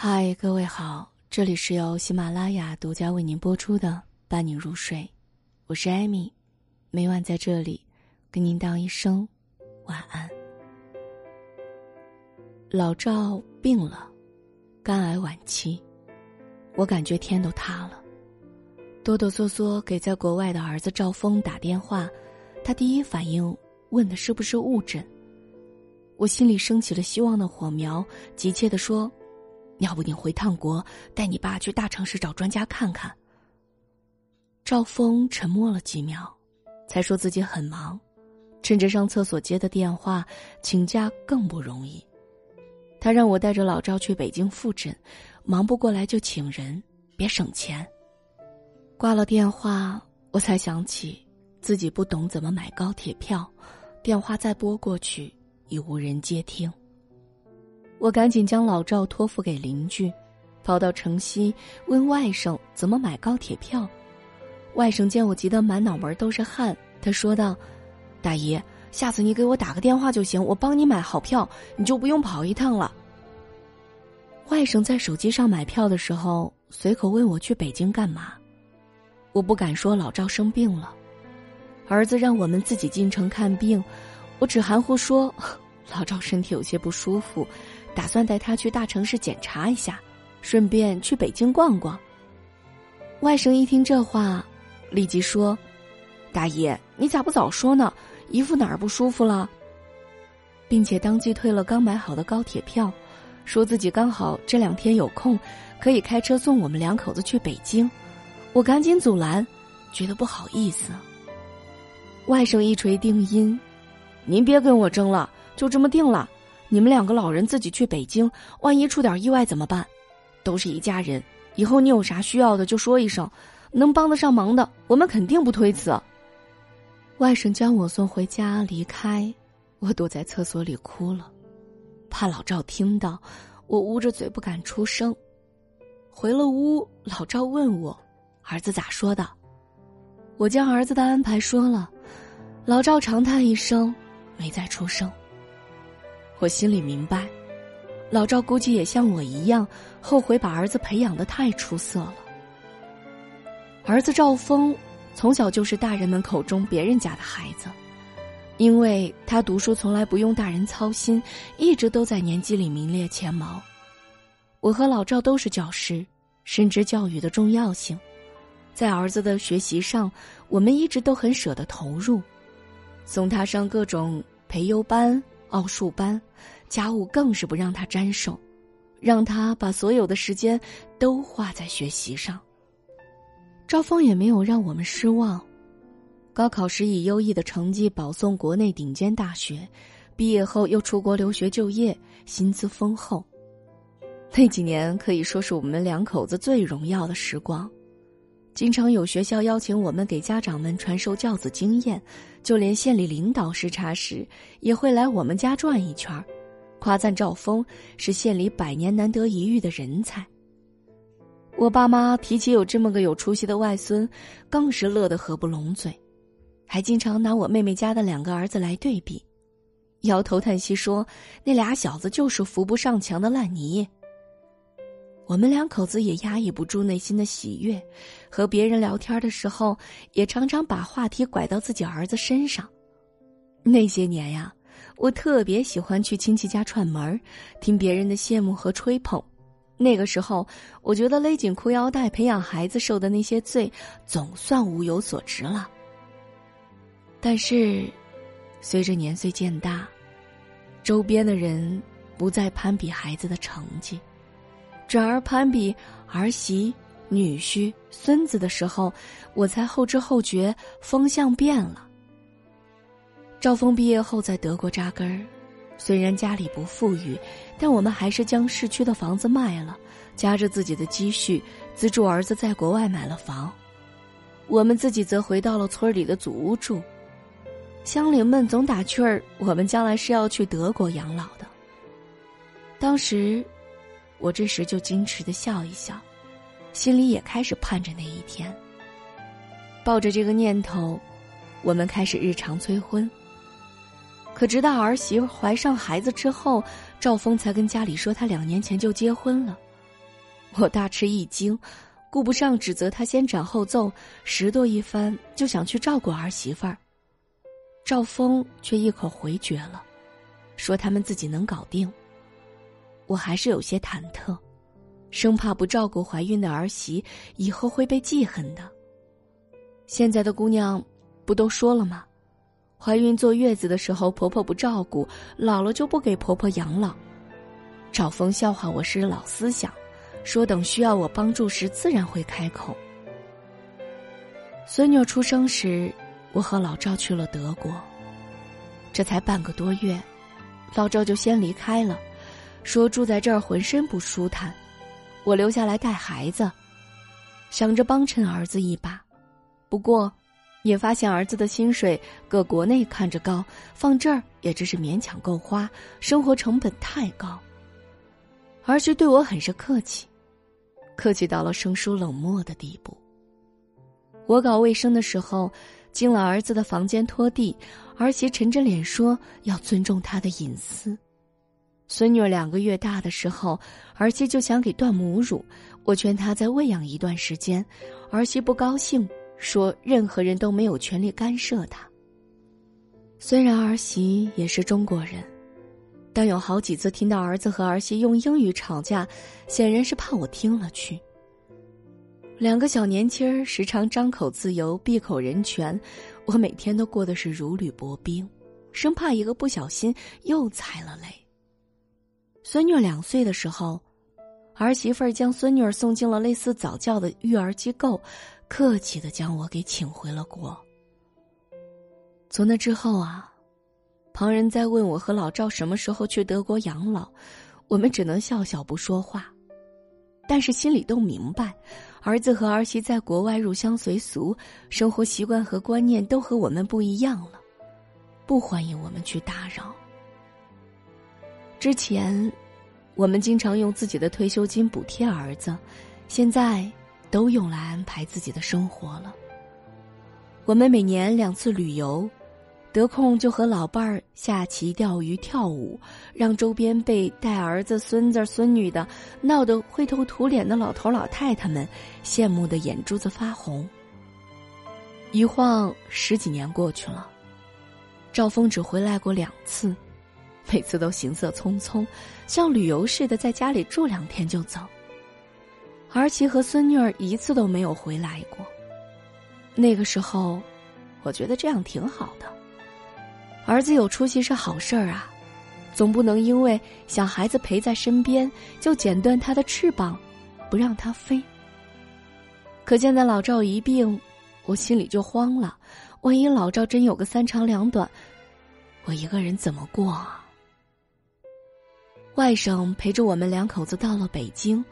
嗨，各位好，这里是由喜马拉雅独家为您播出的《伴你入睡》，我是艾米，每晚在这里跟您道一声晚安。老赵病了，肝癌晚期，我感觉天都塌了，哆哆嗦嗦给在国外的儿子赵峰打电话，他第一反应问的是不是误诊，我心里升起了希望的火苗，急切的说。要不你回趟国，带你爸去大城市找专家看看。赵峰沉默了几秒，才说自己很忙，趁着上厕所接的电话，请假更不容易。他让我带着老赵去北京复诊，忙不过来就请人，别省钱。挂了电话，我才想起自己不懂怎么买高铁票，电话再拨过去，已无人接听。我赶紧将老赵托付给邻居，跑到城西问外甥怎么买高铁票。外甥见我急得满脑门都是汗，他说道：“大姨，下次你给我打个电话就行，我帮你买好票，你就不用跑一趟了。”外甥在手机上买票的时候，随口问我去北京干嘛，我不敢说老赵生病了，儿子让我们自己进城看病，我只含糊说 老赵身体有些不舒服。打算带他去大城市检查一下，顺便去北京逛逛。外甥一听这话，立即说：“大爷，你咋不早说呢？姨父哪儿不舒服了？”并且当即退了刚买好的高铁票，说自己刚好这两天有空，可以开车送我们两口子去北京。我赶紧阻拦，觉得不好意思。外甥一锤定音：“您别跟我争了，就这么定了。”你们两个老人自己去北京，万一出点意外怎么办？都是一家人，以后你有啥需要的就说一声，能帮得上忙的，我们肯定不推辞。外甥将我送回家离开，我躲在厕所里哭了，怕老赵听到，我捂着嘴不敢出声。回了屋，老赵问我，儿子咋说的？我将儿子的安排说了，老赵长叹一声，没再出声。我心里明白，老赵估计也像我一样后悔把儿子培养的太出色了。儿子赵峰从小就是大人们口中别人家的孩子，因为他读书从来不用大人操心，一直都在年级里名列前茅。我和老赵都是教师，深知教育的重要性，在儿子的学习上，我们一直都很舍得投入，送他上各种培优班。奥数班，家务更是不让他沾手，让他把所有的时间都花在学习上。赵峰也没有让我们失望，高考时以优异的成绩保送国内顶尖大学，毕业后又出国留学就业，薪资丰厚。那几年可以说是我们两口子最荣耀的时光。经常有学校邀请我们给家长们传授教子经验，就连县里领导视察时也会来我们家转一圈夸赞赵峰是县里百年难得一遇的人才。我爸妈提起有这么个有出息的外孙，更是乐得合不拢嘴，还经常拿我妹妹家的两个儿子来对比，摇头叹息说那俩小子就是扶不上墙的烂泥。我们两口子也压抑不住内心的喜悦，和别人聊天的时候，也常常把话题拐到自己儿子身上。那些年呀，我特别喜欢去亲戚家串门听别人的羡慕和吹捧。那个时候，我觉得勒紧裤腰带培养孩子受的那些罪，总算物有所值了。但是，随着年岁渐大，周边的人不再攀比孩子的成绩。转而攀比儿媳、女婿、孙子的时候，我才后知后觉，风向变了。赵峰毕业后在德国扎根儿，虽然家里不富裕，但我们还是将市区的房子卖了，夹着自己的积蓄资助儿子在国外买了房。我们自己则回到了村里的祖屋住。乡邻们总打趣儿，我们将来是要去德国养老的。当时。我这时就矜持的笑一笑，心里也开始盼着那一天。抱着这个念头，我们开始日常催婚。可直到儿媳怀上孩子之后，赵峰才跟家里说他两年前就结婚了，我大吃一惊，顾不上指责他先斩后奏，拾掇一番就想去照顾儿媳妇儿。赵峰却一口回绝了，说他们自己能搞定。我还是有些忐忑，生怕不照顾怀孕的儿媳以后会被记恨的。现在的姑娘，不都说了吗？怀孕坐月子的时候，婆婆不照顾，老了就不给婆婆养老。赵峰笑话我是老思想，说等需要我帮助时，自然会开口。孙女出生时。我和老赵去了德国，这才半个多月，老赵就先离开了，说住在这儿浑身不舒坦，我留下来带孩子，想着帮衬儿子一把。不过，也发现儿子的薪水搁国内看着高，放这儿也只是勉强够花，生活成本太高。儿媳对我很是客气，客气到了生疏冷漠的地步。我搞卫生的时候。进了儿子的房间拖地，儿媳沉着脸说要尊重他的隐私。孙女两个月大的时候，儿媳就想给断母乳，我劝她再喂养一段时间，儿媳不高兴，说任何人都没有权利干涉她。虽然儿媳也是中国人，但有好几次听到儿子和儿媳用英语吵架，显然是怕我听了去。两个小年轻儿时常张口自由，闭口人权，我每天都过得是如履薄冰，生怕一个不小心又踩了雷。孙女两岁的时候，儿媳妇儿将孙女儿送进了类似早教的育儿机构，客气的将我给请回了国。从那之后啊，旁人在问我和老赵什么时候去德国养老，我们只能笑笑不说话，但是心里都明白。儿子和儿媳在国外入乡随俗，生活习惯和观念都和我们不一样了，不欢迎我们去打扰。之前，我们经常用自己的退休金补贴儿子，现在都用来安排自己的生活了。我们每年两次旅游。得空就和老伴儿下棋、钓鱼、跳舞，让周边被带儿子、孙子、孙女的闹得灰头土脸的老头老太太们羡慕的眼珠子发红。一晃十几年过去了，赵峰只回来过两次，每次都行色匆匆，像旅游似的在家里住两天就走。儿媳和孙女儿一次都没有回来过。那个时候，我觉得这样挺好的。儿子有出息是好事儿啊，总不能因为想孩子陪在身边就剪断他的翅膀，不让他飞。可现在老赵一病，我心里就慌了。万一老赵真有个三长两短，我一个人怎么过啊？外甥陪着我们两口子到了北京，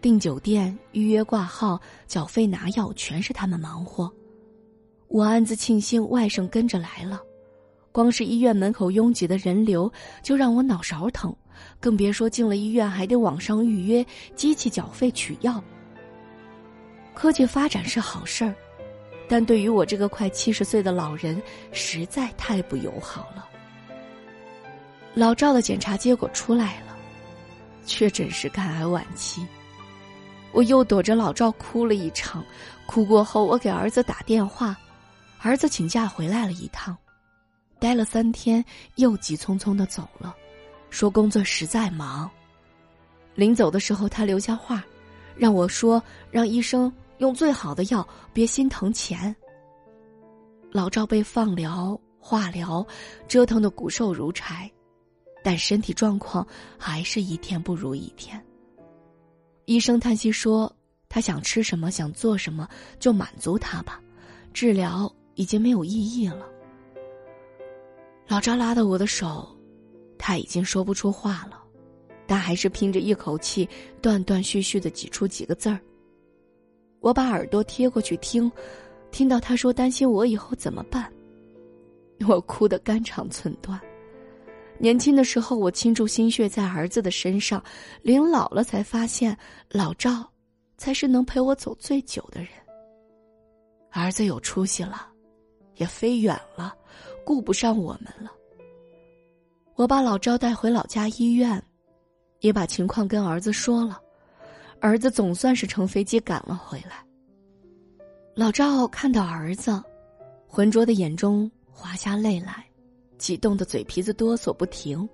订酒店、预约挂号、缴费拿药，全是他们忙活。我暗自庆幸外甥跟着来了。光是医院门口拥挤的人流就让我脑勺疼，更别说进了医院还得网上预约、机器缴费取药。科技发展是好事儿，但对于我这个快七十岁的老人，实在太不友好了。老赵的检查结果出来了，确诊是肝癌晚期。我又躲着老赵哭了一场，哭过后我给儿子打电话，儿子请假回来了一趟。待了三天，又急匆匆的走了，说工作实在忙。临走的时候，他留下话，让我说让医生用最好的药，别心疼钱。老赵被放疗、化疗，折腾的骨瘦如柴，但身体状况还是一天不如一天。医生叹息说：“他想吃什么，想做什么，就满足他吧，治疗已经没有意义了。”老赵拉的我的手，他已经说不出话了，但还是拼着一口气，断断续续的挤出几个字儿。我把耳朵贴过去听，听到他说担心我以后怎么办，我哭得肝肠寸断。年轻的时候我倾注心血在儿子的身上，临老了才发现老赵，才是能陪我走最久的人。儿子有出息了，也飞远了。顾不上我们了。我把老赵带回老家医院，也把情况跟儿子说了。儿子总算是乘飞机赶了回来。老赵看到儿子，浑浊的眼中滑下泪来，激动的嘴皮子哆嗦不停。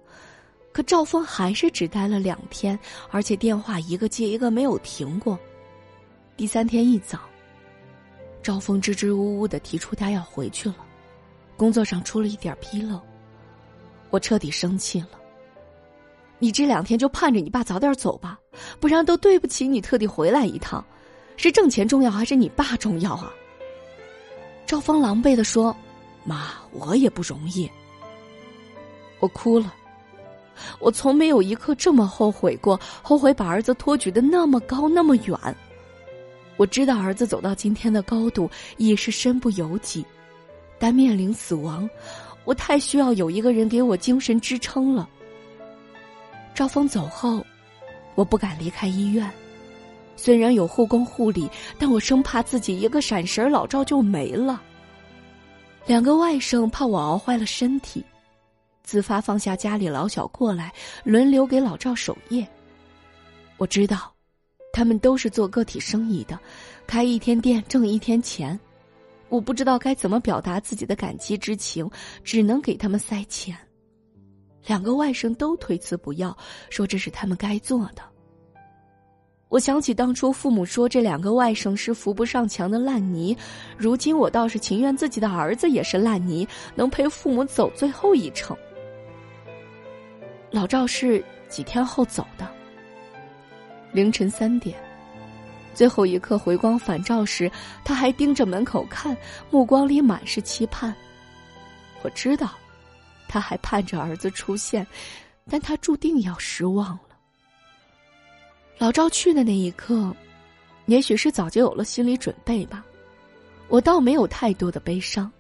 可赵峰还是只待了两天，而且电话一个接一个没有停过。第三天一早，赵峰支支吾吾的提出他要回去了，工作上出了一点纰漏。我彻底生气了。你这两天就盼着你爸早点走吧，不然都对不起你特地回来一趟。是挣钱重要还是你爸重要啊？赵峰狼狈的说：“妈，我也不容易。”我哭了。我从没有一刻这么后悔过，后悔把儿子托举的那么高那么远。我知道儿子走到今天的高度已是身不由己，但面临死亡，我太需要有一个人给我精神支撑了。赵峰走后，我不敢离开医院，虽然有护工护理，但我生怕自己一个闪神，老赵就没了。两个外甥怕我熬坏了身体。自发放下家里老小过来，轮流给老赵守夜。我知道，他们都是做个体生意的，开一天店挣一天钱。我不知道该怎么表达自己的感激之情，只能给他们塞钱。两个外甥都推辞不要，说这是他们该做的。我想起当初父母说这两个外甥是扶不上墙的烂泥，如今我倒是情愿自己的儿子也是烂泥，能陪父母走最后一程。老赵是几天后走的。凌晨三点，最后一刻回光返照时，他还盯着门口看，目光里满是期盼。我知道，他还盼着儿子出现，但他注定要失望了。老赵去的那一刻，也许是早就有了心理准备吧，我倒没有太多的悲伤。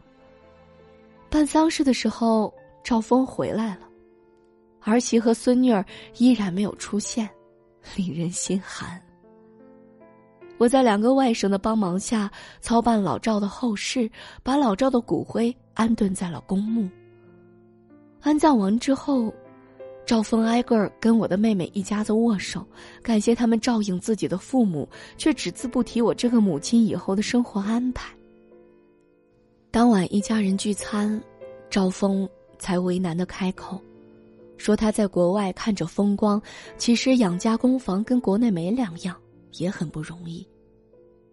办丧事的时候，赵峰回来了。儿媳和孙女儿依然没有出现，令人心寒。我在两个外甥的帮忙下操办老赵的后事，把老赵的骨灰安顿在了公墓。安葬完之后，赵峰挨个跟我的妹妹一家子握手，感谢他们照应自己的父母，却只字不提我这个母亲以后的生活安排。当晚一家人聚餐，赵峰才为难的开口。说他在国外看着风光，其实养家供房跟国内没两样，也很不容易。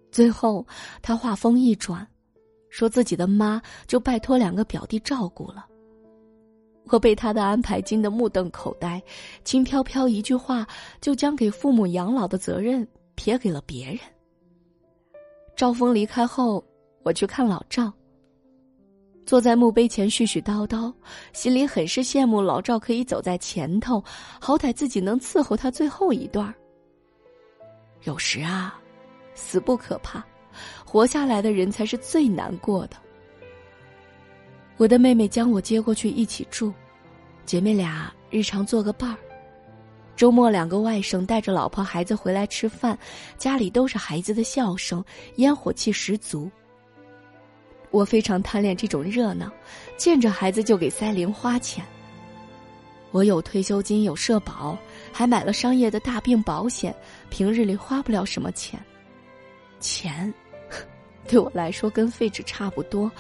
最后，他话锋一转，说自己的妈就拜托两个表弟照顾了。我被他的安排惊得目瞪口呆，轻飘飘一句话就将给父母养老的责任撇给了别人。赵峰离开后，我去看老赵。坐在墓碑前絮絮叨叨，心里很是羡慕老赵可以走在前头，好歹自己能伺候他最后一段有时啊，死不可怕，活下来的人才是最难过的。我的妹妹将我接过去一起住，姐妹俩日常做个伴儿。周末两个外甥带着老婆孩子回来吃饭，家里都是孩子的笑声，烟火气十足。我非常贪恋这种热闹，见着孩子就给塞零花钱。我有退休金，有社保，还买了商业的大病保险，平日里花不了什么钱。钱，对我来说跟废纸差不多。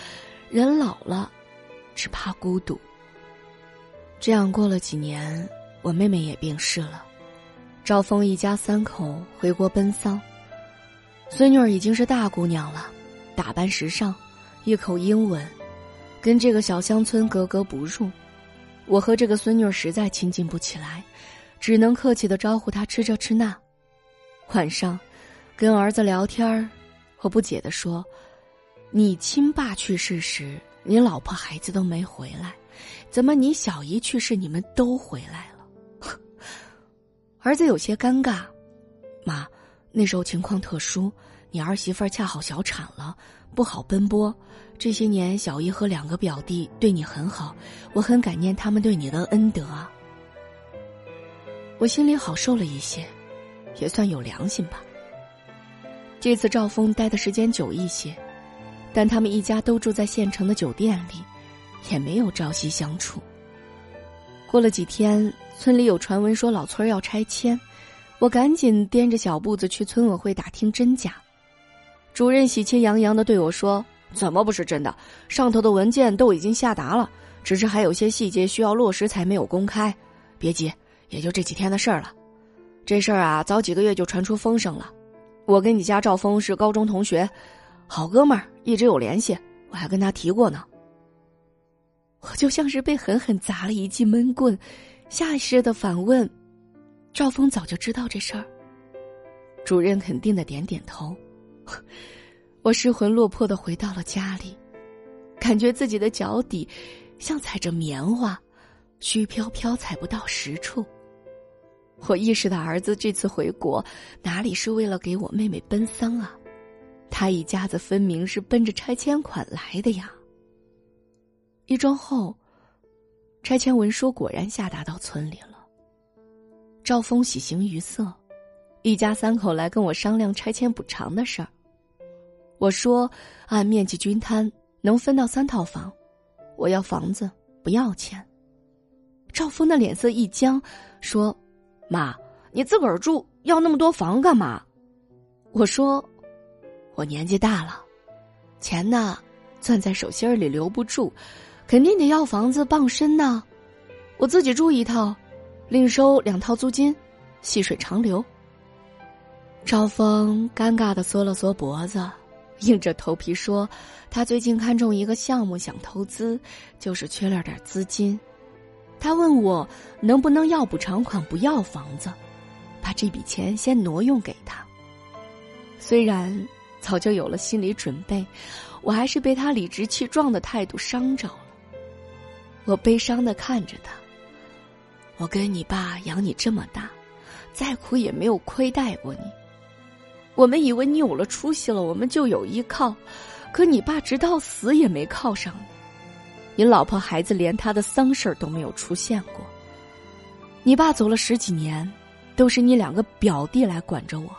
人老了，只怕孤独。这样过了几年，我妹妹也病逝了。赵峰一家三口回国奔丧，孙女儿已经是大姑娘了，打扮时尚。一口英文，跟这个小乡村格格不入。我和这个孙女实在亲近不起来，只能客气的招呼她吃这吃那。晚上，跟儿子聊天儿我不解的说：“你亲爸去世时，你老婆孩子都没回来，怎么你小姨去世，你们都回来了？” 儿子有些尴尬，妈，那时候情况特殊。你儿媳妇儿恰好小产了，不好奔波。这些年，小姨和两个表弟对你很好，我很感念他们对你的恩德。我心里好受了一些，也算有良心吧。这次赵峰待的时间久一些，但他们一家都住在县城的酒店里，也没有朝夕相处。过了几天，村里有传闻说老村要拆迁，我赶紧掂着小步子去村委会打听真假。主任喜气洋洋的对我说：“怎么不是真的？上头的文件都已经下达了，只是还有些细节需要落实才没有公开。别急，也就这几天的事儿了。这事儿啊，早几个月就传出风声了。我跟你家赵峰是高中同学，好哥们儿，一直有联系。我还跟他提过呢。”我就像是被狠狠砸了一记闷棍，下意识的反问：“赵峰早就知道这事儿？”主任肯定的点点头。我失魂落魄的回到了家里，感觉自己的脚底像踩着棉花，虚飘飘踩不到实处。我意识到儿子这次回国哪里是为了给我妹妹奔丧啊，他一家子分明是奔着拆迁款来的呀。一周后，拆迁文书果然下达到村里了。赵峰喜形于色，一家三口来跟我商量拆迁补偿的事儿。我说：“按面积均摊，能分到三套房，我要房子，不要钱。”赵峰的脸色一僵，说：“妈，你自个儿住，要那么多房干嘛？”我说：“我年纪大了，钱呢，攥在手心里留不住，肯定得要房子傍身呢。我自己住一套，另收两套租金，细水长流。”赵峰尴尬的缩了缩脖子。硬着头皮说：“他最近看中一个项目，想投资，就是缺了点资金。他问我能不能要补偿款，不要房子，把这笔钱先挪用给他。虽然早就有了心理准备，我还是被他理直气壮的态度伤着了。我悲伤的看着他。我跟你爸养你这么大，再苦也没有亏待过你。”我们以为你有了出息了，我们就有依靠，可你爸直到死也没靠上你，你老婆孩子连他的丧事儿都没有出现过。你爸走了十几年，都是你两个表弟来管着我，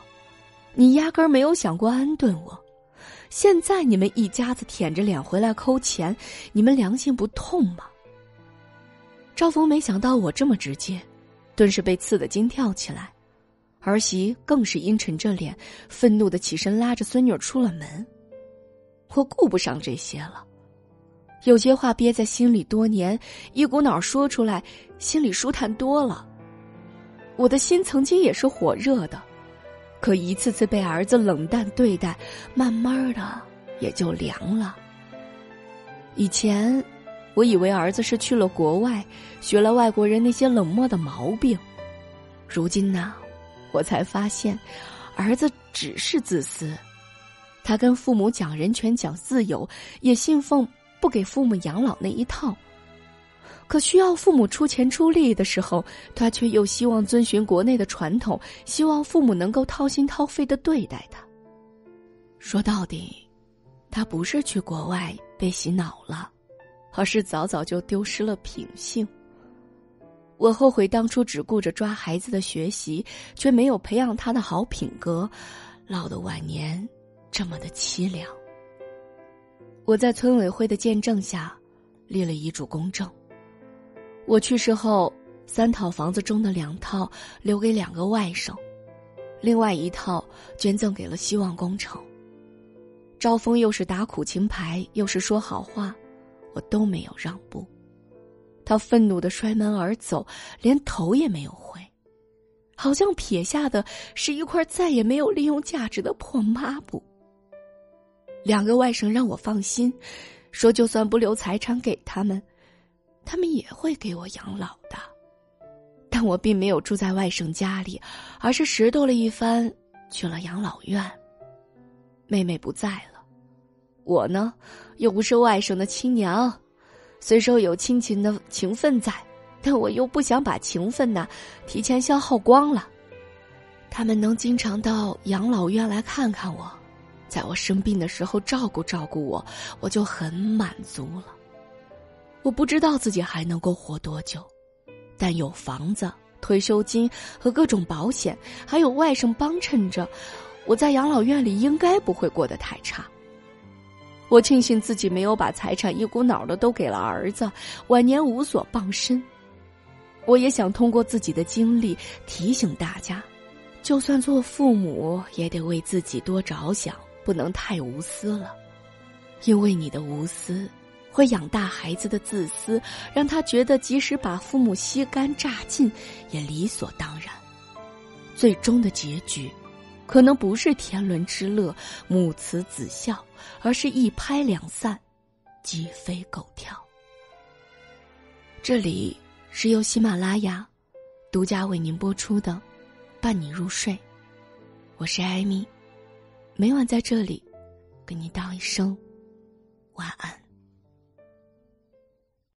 你压根儿没有想过安顿我。现在你们一家子舔着脸回来抠钱，你们良心不痛吗？赵峰没想到我这么直接，顿时被刺得惊跳起来。儿媳更是阴沉着脸，愤怒的起身拉着孙女出了门。我顾不上这些了，有些话憋在心里多年，一股脑说出来，心里舒坦多了。我的心曾经也是火热的，可一次次被儿子冷淡对待，慢慢的也就凉了。以前，我以为儿子是去了国外，学了外国人那些冷漠的毛病，如今呢？我才发现，儿子只是自私。他跟父母讲人权、讲自由，也信奉不给父母养老那一套。可需要父母出钱出力的时候，他却又希望遵循国内的传统，希望父母能够掏心掏肺的对待他。说到底，他不是去国外被洗脑了，而是早早就丢失了品性。我后悔当初只顾着抓孩子的学习，却没有培养他的好品格，落得晚年这么的凄凉。我在村委会的见证下，立了遗嘱公证。我去世后，三套房子中的两套留给两个外甥，另外一套捐赠给了希望工程。招风又是打苦情牌，又是说好话，我都没有让步。他愤怒的摔门而走，连头也没有回，好像撇下的是一块再也没有利用价值的破抹布。两个外甥让我放心，说就算不留财产给他们，他们也会给我养老的。但我并没有住在外甥家里，而是拾掇了一番，去了养老院。妹妹不在了，我呢，又不是外甥的亲娘。虽说有亲情的情分在，但我又不想把情分呐提前消耗光了。他们能经常到养老院来看看我，在我生病的时候照顾照顾我，我就很满足了。我不知道自己还能够活多久，但有房子、退休金和各种保险，还有外甥帮衬着，我在养老院里应该不会过得太差。我庆幸自己没有把财产一股脑的都给了儿子，晚年无所傍身。我也想通过自己的经历提醒大家，就算做父母，也得为自己多着想，不能太无私了，因为你的无私。会养大孩子的自私，让他觉得即使把父母吸干榨尽，也理所当然。最终的结局，可能不是天伦之乐、母慈子孝，而是一拍两散、鸡飞狗跳。这里是由喜马拉雅独家为您播出的《伴你入睡》，我是艾米，每晚在这里跟你道一声晚安。